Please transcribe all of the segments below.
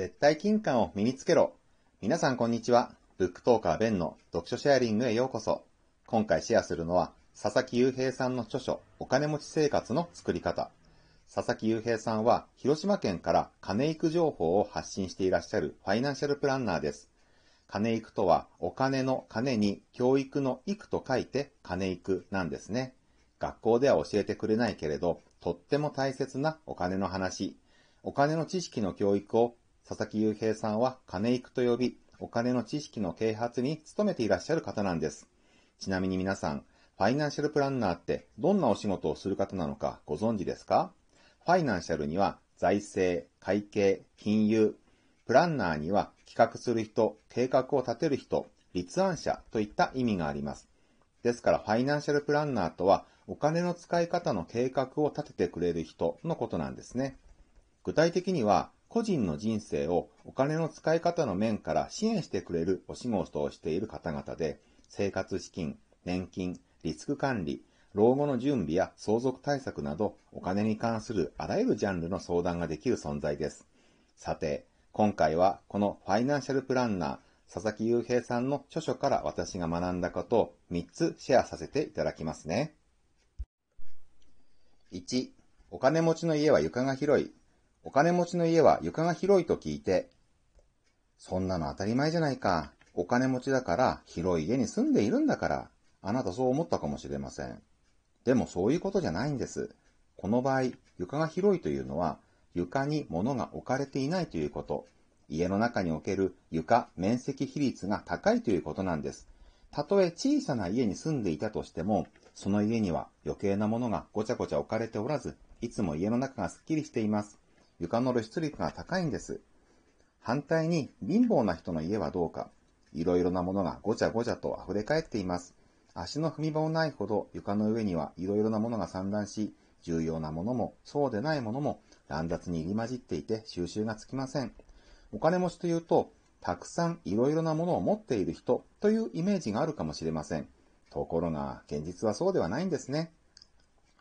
絶対金貨を身につけろ。皆さんこんにちは。ブックトーカーベンの読書シェアリングへようこそ。今回シェアするのは、佐々木雄平さんの著書、お金持ち生活の作り方。佐々木雄平さんは、広島県から金育情報を発信していらっしゃるファイナンシャルプランナーです。金育とは、お金の金に教育の育と書いて金育なんですね。学校では教えてくれないけれど、とっても大切なお金の話。お金の知識の教育を佐々木雄平さんは金育と呼び、お金の知識の啓発に努めていらっしゃる方なんです。ちなみに皆さん、ファイナンシャルプランナーってどんなお仕事をする方なのかご存知ですか？ファイナンシャルには財政、会計、金融、プランナーには企画する人、計画を立てる人、立案者といった意味があります。ですから、ファイナンシャルプランナーとは、お金の使い方の計画を立ててくれる人のことなんですね。具体的には、個人の人生をお金の使い方の面から支援してくれるお仕事をしている方々で、生活資金、年金、リスク管理、老後の準備や相続対策など、お金に関するあらゆるジャンルの相談ができる存在です。さて、今回はこのファイナンシャルプランナー、佐々木雄平さんの著書から私が学んだことを3つシェアさせていただきますね。1、お金持ちの家は床が広い。お金持ちの家は床が広いと聞いて、そんなの当たり前じゃないか。お金持ちだから広い家に住んでいるんだから。あなたそう思ったかもしれません。でもそういうことじゃないんです。この場合、床が広いというのは、床に物が置かれていないということ。家の中における床面積比率が高いということなんです。たとえ小さな家に住んでいたとしても、その家には余計なものがごちゃごちゃ置かれておらず、いつも家の中がすっきりしています。床の露出率が高いんです。反対に貧乏な人の家はどうか。いろいろなものがごちゃごちゃと溢れ返っています。足の踏み場もないほど床の上にはいろいろなものが散乱し、重要なものもそうでないものも乱雑に入り混じっていて収集がつきません。お金持ちというと、たくさんいろいろなものを持っている人というイメージがあるかもしれません。ところが、現実はそうではないんですね。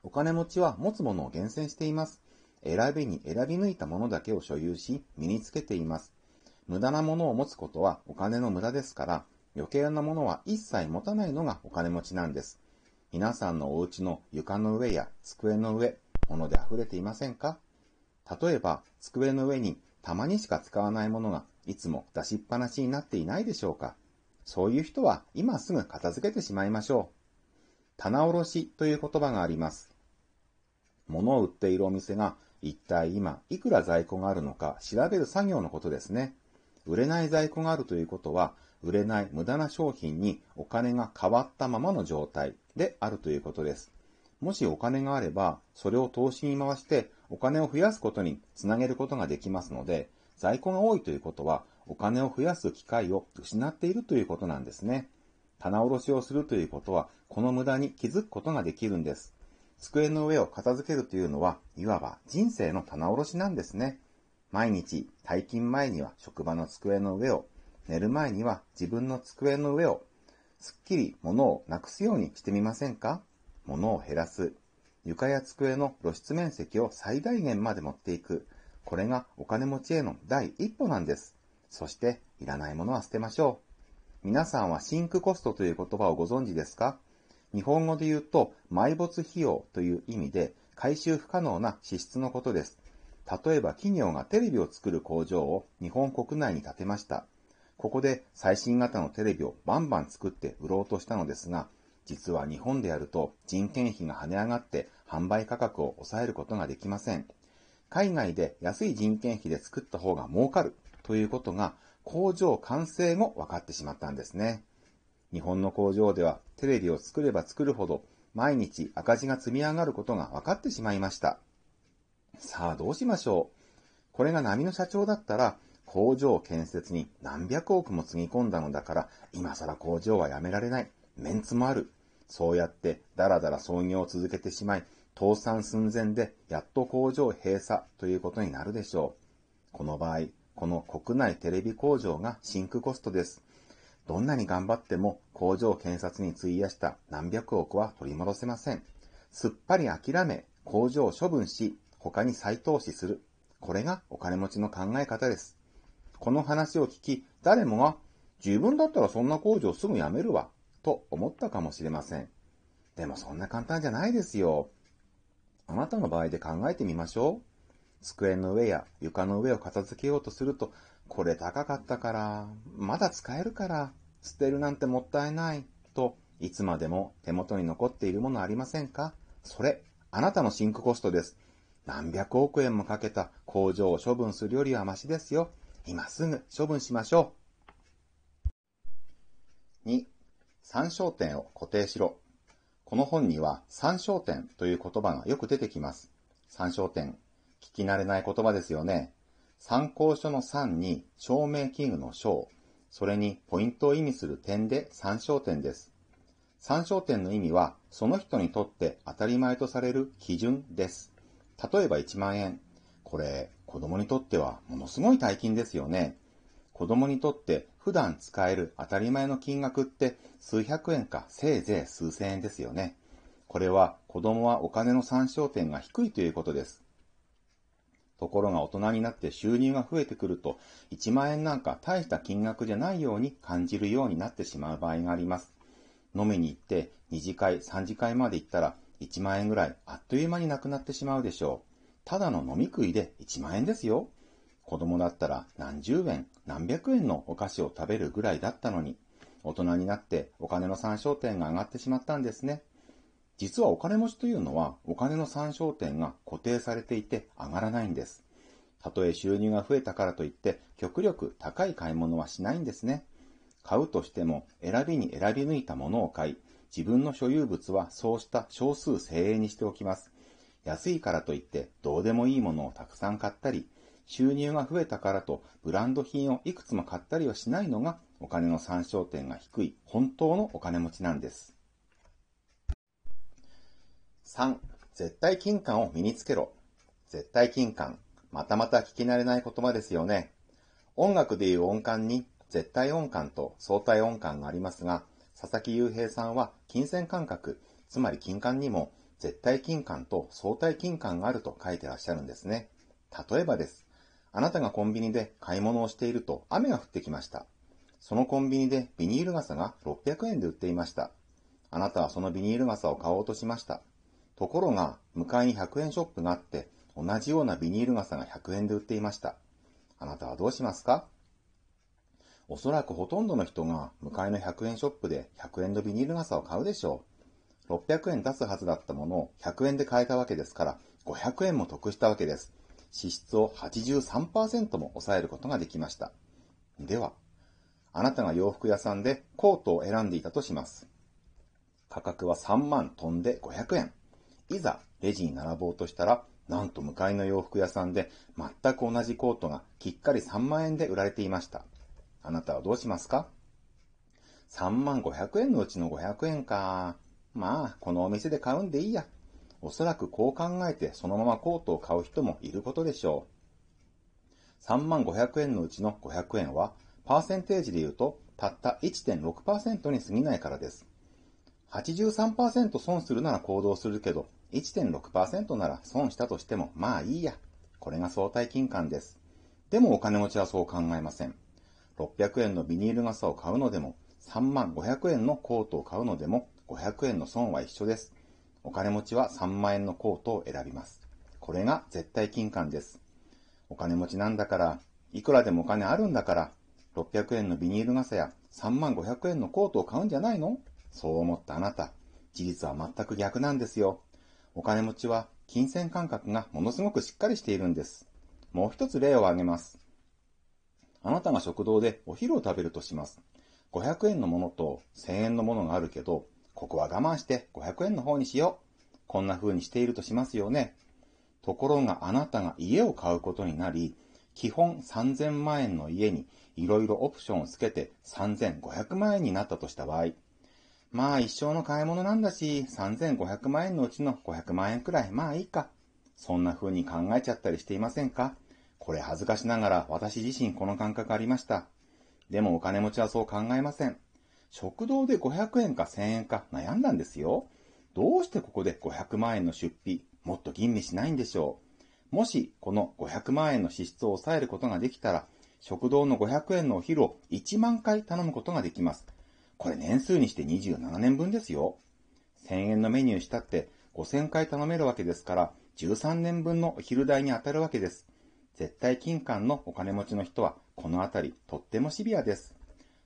お金持ちは持つものを厳選しています。選びに選び抜いたものだけを所有し、身につけています。無駄なものを持つことはお金の無駄ですから、余計なものは一切持たないのがお金持ちなんです。皆さんのお家の床の上や机の上、物で溢れていませんか？例えば、机の上にたまにしか使わないものがいつも出しっぱなしになっていないでしょうか？そういう人は今すぐ片付けてしまいましょう。棚卸しという言葉があります。物を売っているお店が一体今いくら在庫があるのか調べる作業のことですね。売れない在庫があるということは売れない無駄な商品にお金が変わったままの状態であるということです。もしお金があれば、それを投資に回してお金を増やすことにつなげることができますので、在庫が多いということは、お金を増やす機会を失っているということなんですね。棚卸しをするということは、この無駄に気づくことができるんです。机の上を片付けるというのは、いわば人生の棚卸しなんですね。毎日、退勤前には職場の机の上を、寝る前には自分の机の上を、すっきり物をなくすようにしてみませんか？物を減らす。床や机の露出面積を最大限まで持っていく。これがお金持ちへの第一歩なんです。そして、いらないものは捨てましょう。皆さんはシンクコストという言葉をご存知ですか？日本語で言うと、埋没費用という意味で、回収不可能な支出のことです。例えば企業がテレビを作る工場を日本国内に建てました。ここで最新型のテレビをバンバン作って売ろうとしたのですが、実は日本でやると人件費が跳ね上がって販売価格を抑えることができません。海外で安い人件費で作った方が儲かるということが工場完成後分かってしまったんですね。日本の工場ではテレビを作れば作るほど毎日赤字が積み上がることが分かってしまいました。さあどうしましょう？これが波の社長だったら工場建設に何百億もつぎ込んだのだから、今更工場はやめられない。メンツもある。そうやってダラダラ創業を続けてしまい、倒産寸前でやっと工場閉鎖ということになるでしょう。この場合、この国内テレビ工場がシンクコストです。どんなに頑張っても工場建設に費やした何百億は取り戻せません。すっぱり諦め、工場を処分し、他に再投資する。これがお金持ちの考え方です。この話を聞き、誰もが、自分だったらそんな工場すぐ辞めるわ、と思ったかもしれません。でもそんな簡単じゃないですよ。あなたの場合で考えてみましょう。机の上や床の上を片付けようとすると、これ高かったから、まだ使えるから、捨てるなんてもったいない、と、いつまでも手元に残っているものありませんか？それ、あなたのシンクコストです。何百億円もかけた工場を処分するよりはマシですよ。今すぐ処分しましょう。2、参照点を固定しろ。この本には参照点という言葉がよく出てきます。参照点、聞き慣れない言葉ですよね。参考書の3に証明器具の章、それにポイントを意味する点で参照点です。参照点の意味は、その人にとって当たり前とされる基準です。例えば1万円。これ、子供にとってはものすごい大金ですよね。子供にとって普段使える当たり前の金額って数百円かせいぜい数千円ですよね。これは子供はお金の参照点が低いということです。ところが大人になって収入が増えてくると、1万円なんか大した金額じゃないように感じるようになってしまう場合があります。飲みに行って2次会、3次会まで行ったら1万円ぐらいあっという間になくなってしまうでしょう。ただの飲み食いで1万円ですよ。子供だったら何十円、何百円のお菓子を食べるぐらいだったのに、大人になってお金の参照点が上がってしまったんですね。実はお金持ちというのはお金の参照点が固定されていて上がらないんです。たとえ収入が増えたからといって極力高い買い物はしないんですね。買うとしても選びに選び抜いたものを買い、自分の所有物はそうした少数精鋭にしておきます。安いからといってどうでもいいものをたくさん買ったり、収入が増えたからとブランド品をいくつも買ったりはしないのがお金の参照点が低い本当のお金持ちなんです。3、絶対金管を身につけろ。絶対金管。またまた聞き慣れない言葉ですよね。音楽でいう音感に絶対音感と相対音感がありますが、佐々木雄平さんは金銭感覚、つまり金管にも絶対金管と相対金管があると書いてらっしゃるんですね。例えばです。あなたがコンビニで買い物をしていると雨が降ってきました。そのコンビニでビニール傘が600円で売っていました。あなたはそのビニール傘を買おうとしました。ところが、向かいに100円ショップがあって、同じようなビニール傘が100円で売っていました。あなたはどうしますか？おそらくほとんどの人が向かいの100円ショップで100円のビニール傘を買うでしょう。600円出すはずだったものを100円で買えたわけですから、500円も得したわけです。支出を83%も抑えることができました。では、あなたが洋服屋さんでコートを選んでいたとします。価格は3万飛んで500円。いざレジに並ぼうとしたら、なんと向かいの洋服屋さんで全く同じコートがきっかり3万円で売られていました。あなたはどうしますか ?3 万500円のうちの500円か。まあ、このお店で買うんでいいや。おそらくこう考えてそのままコートを買う人もいることでしょう。3万500円のうちの500円は、パーセンテージで言うと、たった1.6%に過ぎないからです。83%損するなら行動するけど、1.6%なら損したとしても、まあいいや。これが相対金管です。でもお金持ちはそう考えません。600円のビニール傘を買うのでも、3万500円のコートを買うのでも、500円の損は一緒です。お金持ちは3万円のコートを選びます。これが絶対金管です。お金持ちなんだから、いくらでもお金あるんだから、600円のビニール傘や3万500円のコートを買うんじゃないの？そう思ったあなた。事実は全く逆なんですよ。お金持ちは金銭感覚がものすごくしっかりしているんです。もう一つ例を挙げます。あなたが食堂でお昼を食べるとします。500円のものと1000円のものがあるけど、ここは我慢して500円の方にしよう。こんな風にしているとしますよね。ところがあなたが家を買うことになり、基本3000万円の家にいろいろオプションをつけて3500万円になったとした場合、まあ一生の買い物なんだし、3500万円のうちの500万円くらい、まあいいか。そんな風に考えちゃったりしていませんか？これ恥ずかしながら私自身この感覚ありました。でもお金持ちはそう考えません。食堂で500円か1000円か悩んだんですよ。どうしてここで500万円の出費、もっと吟味しないんでしょう？もしこの500万円の支出を抑えることができたら、食堂の500円のお昼を1万回頼むことができます。これ年数にして27年分ですよ。1000円のメニューしたって5000回頼めるわけですから、13年分のお昼代に当たるわけです。絶対金管のお金持ちの人は、このあたりとってもシビアです。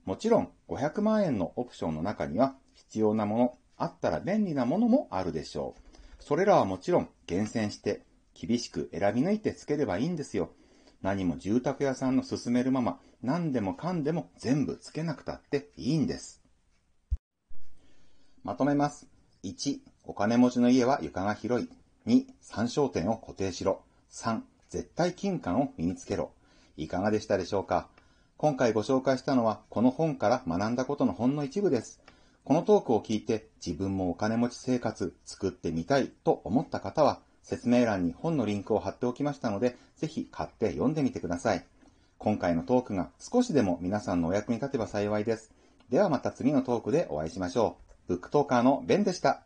もちろん、500万円のオプションの中には、必要なもの、あったら便利なものもあるでしょう。それらはもちろん厳選して、厳しく選び抜いてつければいいんですよ。何も住宅屋さんの勧めるまま、何でもかんでも全部つけなくたっていいんです。まとめます。1、お金持ちの家は床が広い。2、参照点を固定しろ。3、絶対金管を身につけろ。いかがでしたでしょうか？今回ご紹介したのは、この本から学んだことのほんの一部です。このトークを聞いて、自分もお金持ち生活作ってみたいと思った方は、説明欄に本のリンクを貼っておきましたので、ぜひ買って読んでみてください。今回のトークが少しでも皆さんのお役に立てば幸いです。ではまた次のトークでお会いしましょう。ブックトーカーのベンでした。